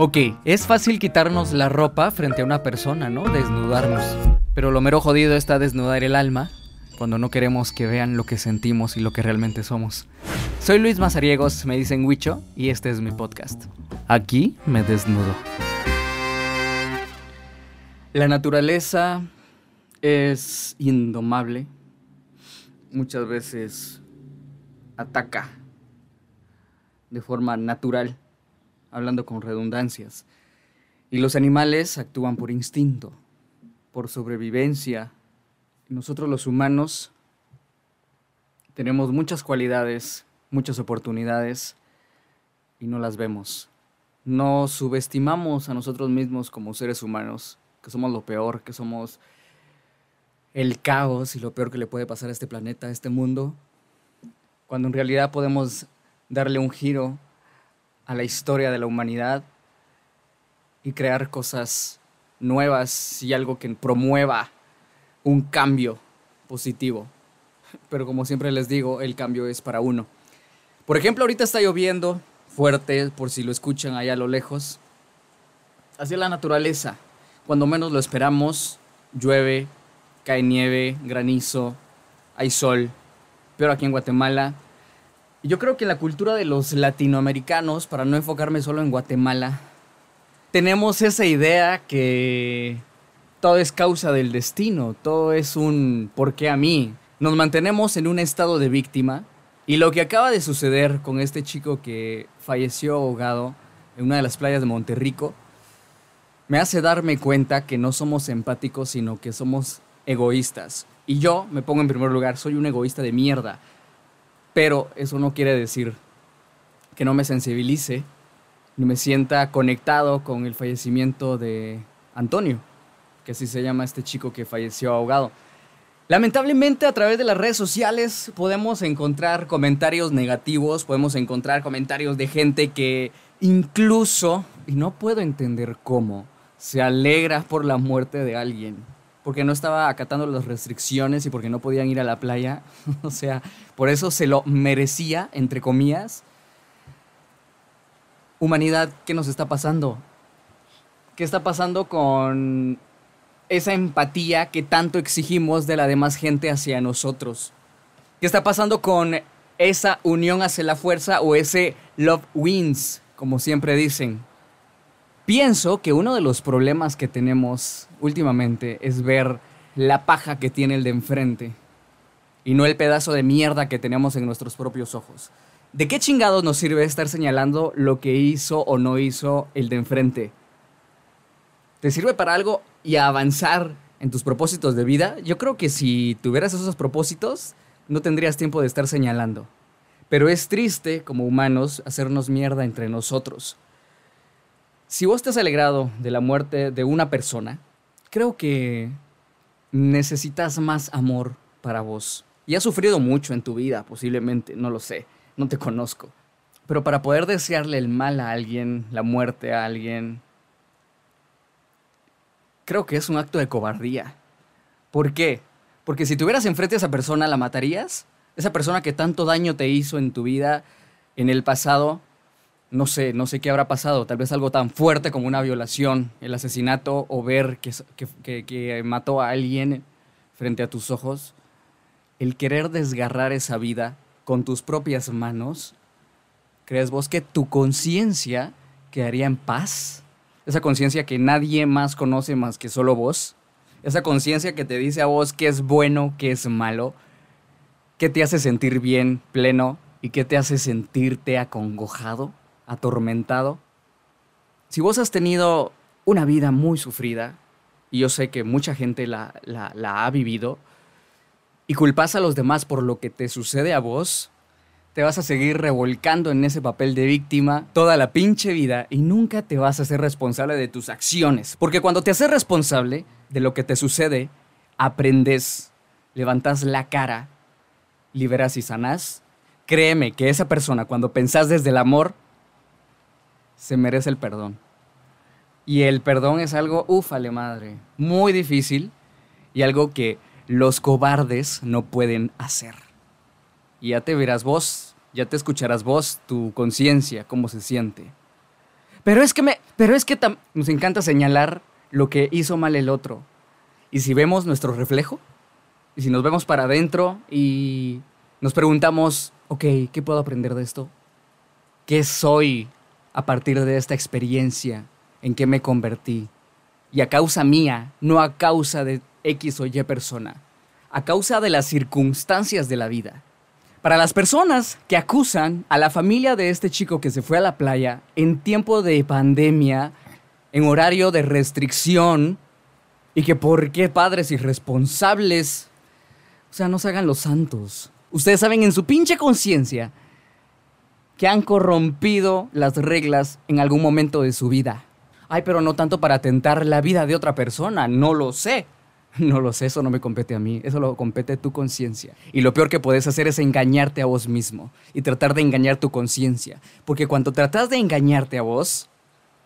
Ok, es fácil quitarnos la ropa frente a una persona, ¿no? Desnudarnos. Pero lo mero jodido está desnudar el alma cuando no queremos que vean lo que sentimos y lo que realmente somos. Soy Luis Mazariegos, me dicen Huicho, y este es mi podcast. Aquí me desnudo. La naturaleza es indomable. Muchas veces ataca de forma natural hablando con redundancias. Y los animales actúan por instinto, por sobrevivencia. Nosotros los humanos tenemos muchas cualidades, muchas oportunidades y no las vemos. No subestimamos a nosotros mismos como seres humanos, que somos lo peor, que somos el caos y lo peor que le puede pasar a este planeta, a este mundo, cuando en realidad podemos darle un giro a la historia de la humanidad y crear cosas nuevas y algo que promueva un cambio positivo. Pero como siempre les digo, el cambio es para uno. Por ejemplo, ahorita está lloviendo fuerte, por si lo escuchan allá a lo lejos. Hacia la naturaleza. Cuando menos lo esperamos, llueve, cae nieve, granizo, hay sol. Pero aquí en Guatemala yo creo que la cultura de los latinoamericanos, para no enfocarme solo en Guatemala, tenemos esa idea que todo es causa del destino, todo es un ¿por qué a mí? Nos mantenemos en un estado de víctima y lo que acaba de suceder con este chico que falleció ahogado en una de las playas de Monterrico me hace darme cuenta que no somos empáticos, sino que somos egoístas. Y yo me pongo en primer lugar, soy un egoísta de mierda. Pero eso no quiere decir que no me sensibilice ni me sienta conectado con el fallecimiento de Antonio, que así se llama este chico que falleció ahogado. Lamentablemente a través de las redes sociales podemos encontrar comentarios negativos, podemos encontrar comentarios de gente que incluso, y no puedo entender cómo, se alegra por la muerte de alguien porque no estaba acatando las restricciones y porque no podían ir a la playa. o sea, por eso se lo merecía, entre comillas. Humanidad, ¿qué nos está pasando? ¿Qué está pasando con esa empatía que tanto exigimos de la demás gente hacia nosotros? ¿Qué está pasando con esa unión hacia la fuerza o ese love wins, como siempre dicen? Pienso que uno de los problemas que tenemos últimamente es ver la paja que tiene el de enfrente y no el pedazo de mierda que tenemos en nuestros propios ojos. ¿De qué chingados nos sirve estar señalando lo que hizo o no hizo el de enfrente? ¿Te sirve para algo y avanzar en tus propósitos de vida? Yo creo que si tuvieras esos propósitos, no tendrías tiempo de estar señalando. Pero es triste, como humanos, hacernos mierda entre nosotros. Si vos te has alegrado de la muerte de una persona, creo que necesitas más amor para vos. Y has sufrido mucho en tu vida, posiblemente, no lo sé, no te conozco. Pero para poder desearle el mal a alguien, la muerte a alguien, creo que es un acto de cobardía. ¿Por qué? Porque si tuvieras enfrente a esa persona, ¿la matarías? Esa persona que tanto daño te hizo en tu vida, en el pasado, no sé, no sé qué habrá pasado, tal vez algo tan fuerte como una violación, el asesinato o ver que, que, mató a alguien frente a tus ojos, el querer desgarrar esa vida con tus propias manos, ¿crees vos que tu conciencia quedaría en paz? Esa conciencia que nadie más conoce más que solo vos. Esa conciencia que te dice a vos qué es bueno, qué es malo, qué te hace sentir bien, pleno y qué te hace sentirte acongojado atormentado, si vos has tenido una vida muy sufrida, y yo sé que mucha gente la, la, ha vivido, y culpas a los demás por lo que te sucede a vos, te vas a seguir revolcando en ese papel de víctima toda la pinche vida y nunca te vas a ser responsable de tus acciones. Porque cuando te haces responsable de lo que te sucede, aprendes, levantas la cara, liberas y sanás. Créeme que esa persona, cuando pensás desde el amor, se merece el perdón. Y el perdón es algo, ufale madre, muy difícil y algo que los cobardes no pueden hacer. Y ya te verás vos, ya te escucharás vos, tu conciencia, cómo se siente. Pero es que me, pero es que nos encanta señalar lo que hizo mal el otro. Y si vemos nuestro reflejo, y si nos vemos para adentro y nos preguntamos, ok, ¿qué puedo aprender de esto? ¿Qué soy a partir de esta experiencia? ¿En qué me convertí? Y a causa mía, no a causa de X o Y persona, a causa de las circunstancias de la vida. Para las personas que acusan a la familia de este chico que se fue a la playa en tiempo de pandemia, en horario de restricción, y que por qué padres irresponsables, o sea, no se hagan los santos. Ustedes saben en su pinche conciencia que han corrompido las reglas en algún momento de su vida. Ay, pero no tanto para atentar la vida de otra persona, no lo sé. No lo sé, eso no me compete a mí, eso lo compete tu conciencia. Y lo peor que puedes hacer es engañarte a vos mismo y tratar de engañar tu conciencia. Porque cuando tratas de engañarte a vos,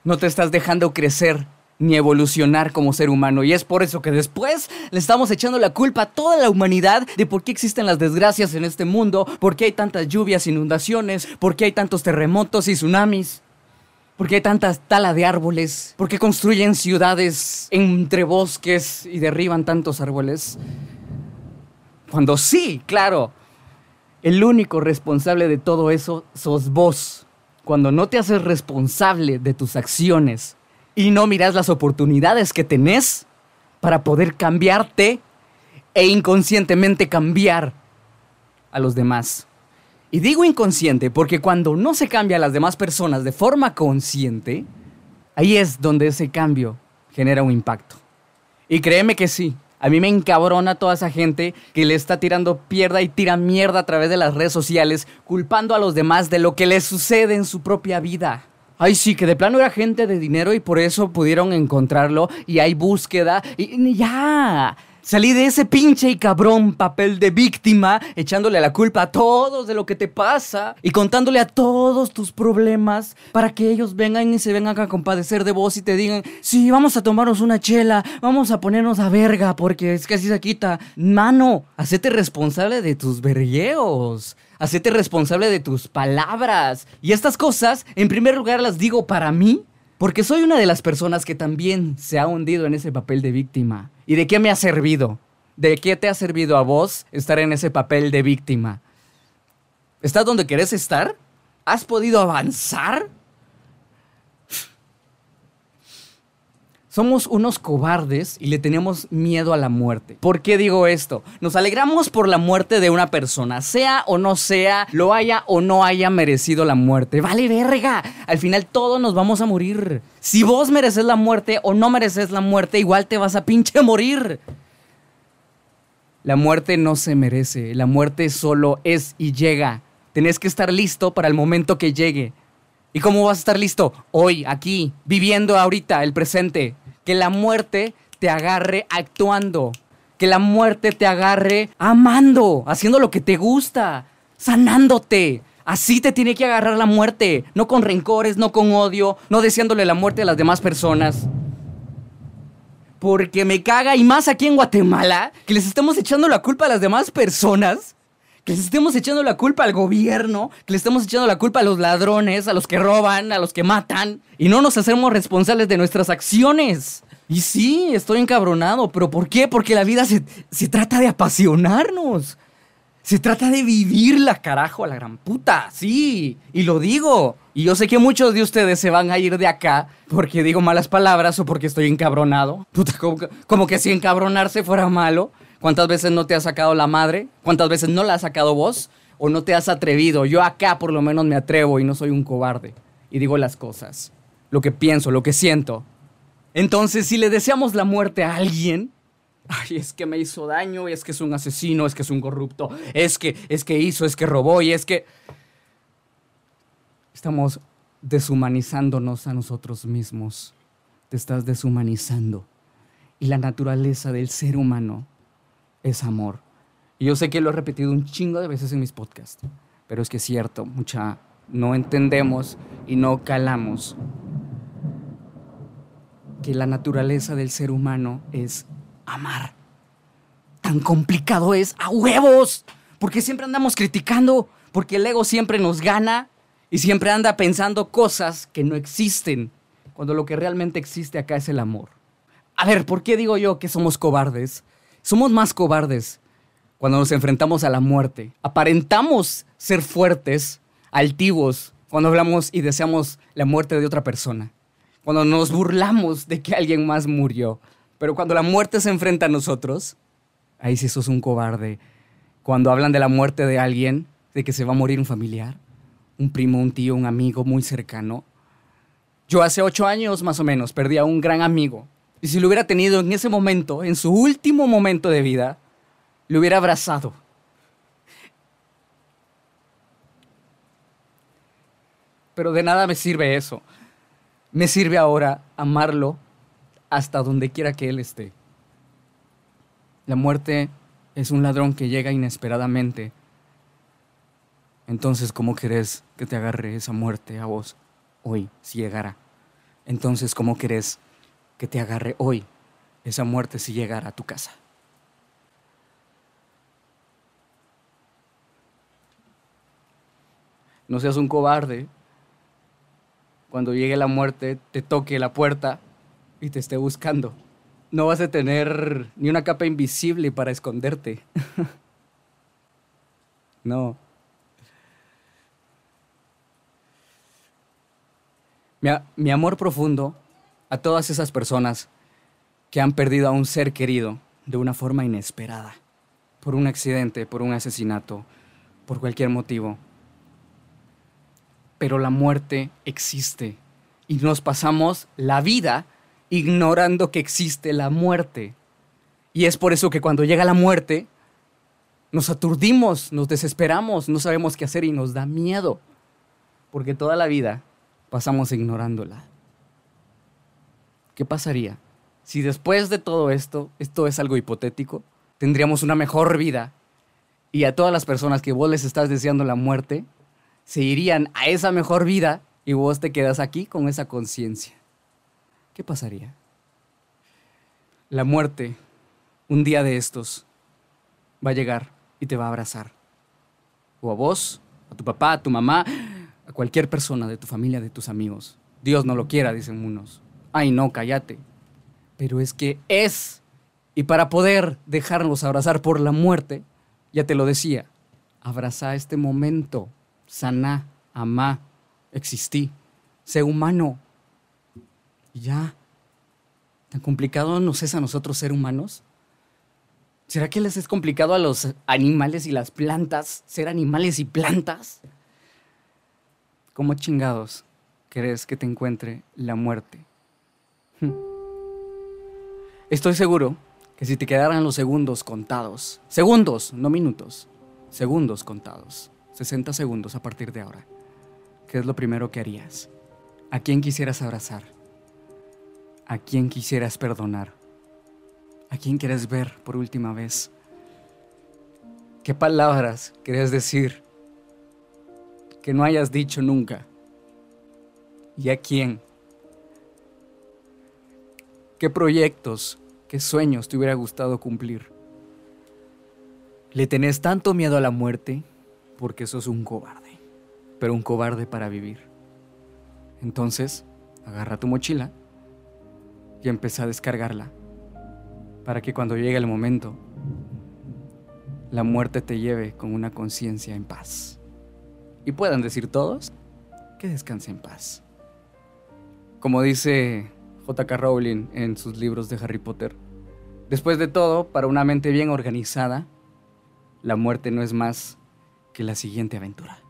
no te estás dejando crecer ni evolucionar como ser humano. Y es por eso que después le estamos echando la culpa a toda la humanidad de por qué existen las desgracias en este mundo, por qué hay tantas lluvias, inundaciones, por qué hay tantos terremotos y tsunamis. ¿Por qué hay tanta tala de árboles? ¿Por qué construyen ciudades entre bosques y derriban tantos árboles? Cuando sí, claro, el único responsable de todo eso sos vos. Cuando no te haces responsable de tus acciones y no miras las oportunidades que tenés para poder cambiarte e inconscientemente cambiar a los demás. Y digo inconsciente porque cuando no se cambia a las demás personas de forma consciente, ahí es donde ese cambio genera un impacto. Y créeme que sí, a mí me encabrona toda esa gente que le está tirando pierda y tira mierda a través de las redes sociales, culpando a los demás de lo que les sucede en su propia vida. Ay, sí, que de plano era gente de dinero y por eso pudieron encontrarlo y hay búsqueda y ya. Salí de ese pinche y cabrón papel de víctima, echándole la culpa a todos de lo que te pasa y contándole a todos tus problemas para que ellos vengan y se vengan a compadecer de vos y te digan, sí, vamos a tomarnos una chela, vamos a ponernos a verga porque es que así se quita. Mano, hacete responsable de tus vergueos. Hacete responsable de tus palabras. Y estas cosas, en primer lugar, las digo para mí porque soy una de las personas que también se ha hundido en ese papel de víctima. ¿Y de qué me ha servido? ¿De qué te ha servido a vos estar en ese papel de víctima? ¿Estás donde querés estar? ¿Has podido avanzar? Somos unos cobardes y le tenemos miedo a la muerte. ¿Por qué digo esto? Nos alegramos por la muerte de una persona, sea o no sea, lo haya o no haya merecido la muerte. Vale verga. Al final todos nos vamos a morir. Si vos mereces la muerte o no mereces la muerte, igual te vas a pinche morir. La muerte no se merece, la muerte solo es y llega. Tenés que estar listo para el momento que llegue. ¿Y cómo vas a estar listo? Hoy, aquí, viviendo ahorita, el presente que la muerte te agarre actuando, que la muerte te agarre amando, haciendo lo que te gusta, sanándote. Así te tiene que agarrar la muerte, no con rencores, no con odio, no deseándole la muerte a las demás personas. Porque me caga, y más aquí en Guatemala, que les estemos echando la culpa a las demás personas, que les estemos echando la culpa al gobierno, que les estemos echando la culpa a los ladrones, a los que roban, a los que matan, y no nos hacemos responsables de nuestras acciones. Y sí, estoy encabronado, pero ¿por qué? Porque la vida se, se trata de apasionarnos. Se trata de vivirla, carajo, a la gran puta. Sí, y lo digo. Y yo sé que muchos de ustedes se van a ir de acá porque digo malas palabras o porque estoy encabronado. Puta, como que si encabronarse fuera malo. ¿Cuántas veces no te ha sacado la madre? ¿Cuántas veces no la has sacado vos? ¿O no te has atrevido? Yo acá por lo menos me atrevo y no soy un cobarde. Y digo las cosas. Lo que pienso, lo que siento. Entonces, si le deseamos la muerte a alguien, ay, es que me hizo daño, es que es un asesino, es que es un corrupto, es que, es que hizo, es que robó y es que... Estamos deshumanizándonos a nosotros mismos. Te estás deshumanizando. Y la naturaleza del ser humano es amor. Y yo sé que lo he repetido un chingo de veces en mis podcasts, pero es que es cierto, mucha no entendemos y no calamos que la naturaleza del ser humano es amar. Tan complicado es a huevos, porque siempre andamos criticando, porque el ego siempre nos gana Y siempre anda pensando cosas que no existen, cuando lo que realmente existe acá es el amor. A ver, ¿por qué digo yo que somos cobardes? Somos más cobardes cuando nos enfrentamos a la muerte. Aparentamos ser fuertes, altivos, cuando hablamos y deseamos la muerte de otra persona. Cuando nos burlamos de que alguien más murió. Pero cuando la muerte se enfrenta a nosotros, ahí sí sos un cobarde. Cuando hablan de la muerte de alguien, de que se va a morir un familiar, un primo, un tío, un amigo muy cercano. Yo hace ocho años más o menos perdí a un gran amigo. Y si lo hubiera tenido en ese momento, en su último momento de vida, lo hubiera abrazado. Pero de nada me sirve eso. Me sirve ahora amarlo hasta donde quiera que él esté. La muerte es un ladrón que llega inesperadamente. Entonces, ¿cómo querés que te agarre esa muerte a vos hoy, si llegara? Entonces, ¿cómo querés que te agarre hoy esa muerte si llegara a tu casa? No seas un cobarde. Cuando llegue la muerte, te toque la puerta y te esté buscando. No vas a tener ni una capa invisible para esconderte. no. Mi, mi, amor profundo a todas esas personas que han perdido a un ser querido de una forma inesperada, por un accidente, por un asesinato, por cualquier motivo. Pero la muerte existe y nos pasamos la vida ignorando que existe la muerte. Y es por eso que cuando llega la muerte, nos aturdimos, nos desesperamos, no sabemos qué hacer y nos da miedo, porque toda la vida pasamos ignorándola. ¿Qué pasaría si después de todo esto, esto es algo hipotético, tendríamos una mejor vida y a todas las personas que vos les estás deseando la muerte, se irían a esa mejor vida y vos te quedas aquí con esa conciencia? ¿qué pasaría? La muerte, un día de estos, va a llegar y te va a abrazar. O a vos, a tu papá, a tu mamá, a cualquier persona de tu familia, de tus amigos. Dios no lo quiera, dicen unos. Ay, no, cállate. Pero es que es. Y para poder dejarnos abrazar por la muerte, ya te lo decía, abraza este momento, sana, amá, existí, sé humano, ya. ¿Tan complicado nos es a nosotros ser humanos? ¿Será que les es complicado a los animales y las plantas ser animales y plantas? ¿Cómo chingados crees que te encuentre la muerte? Estoy seguro que si te quedaran los segundos contados, segundos, no minutos, segundos contados, 60 segundos a partir de ahora, ¿qué es lo primero que harías? ¿A quién quisieras abrazar? ¿A quién quisieras perdonar? ¿A quién quieres ver por última vez? ¿Qué palabras quieres decir que no hayas dicho nunca? ¿Y a quién? ¿Qué proyectos, qué sueños te hubiera gustado cumplir? Le tenés tanto miedo a la muerte porque sos un cobarde, pero un cobarde para vivir. Entonces, agarra tu mochila y empecé a descargarla para que cuando llegue el momento, la muerte te lleve con una conciencia en paz. Y puedan decir todos que descanse en paz. Como dice J.K. Rowling en sus libros de Harry Potter, después de todo, para una mente bien organizada, la muerte no es más que la siguiente aventura.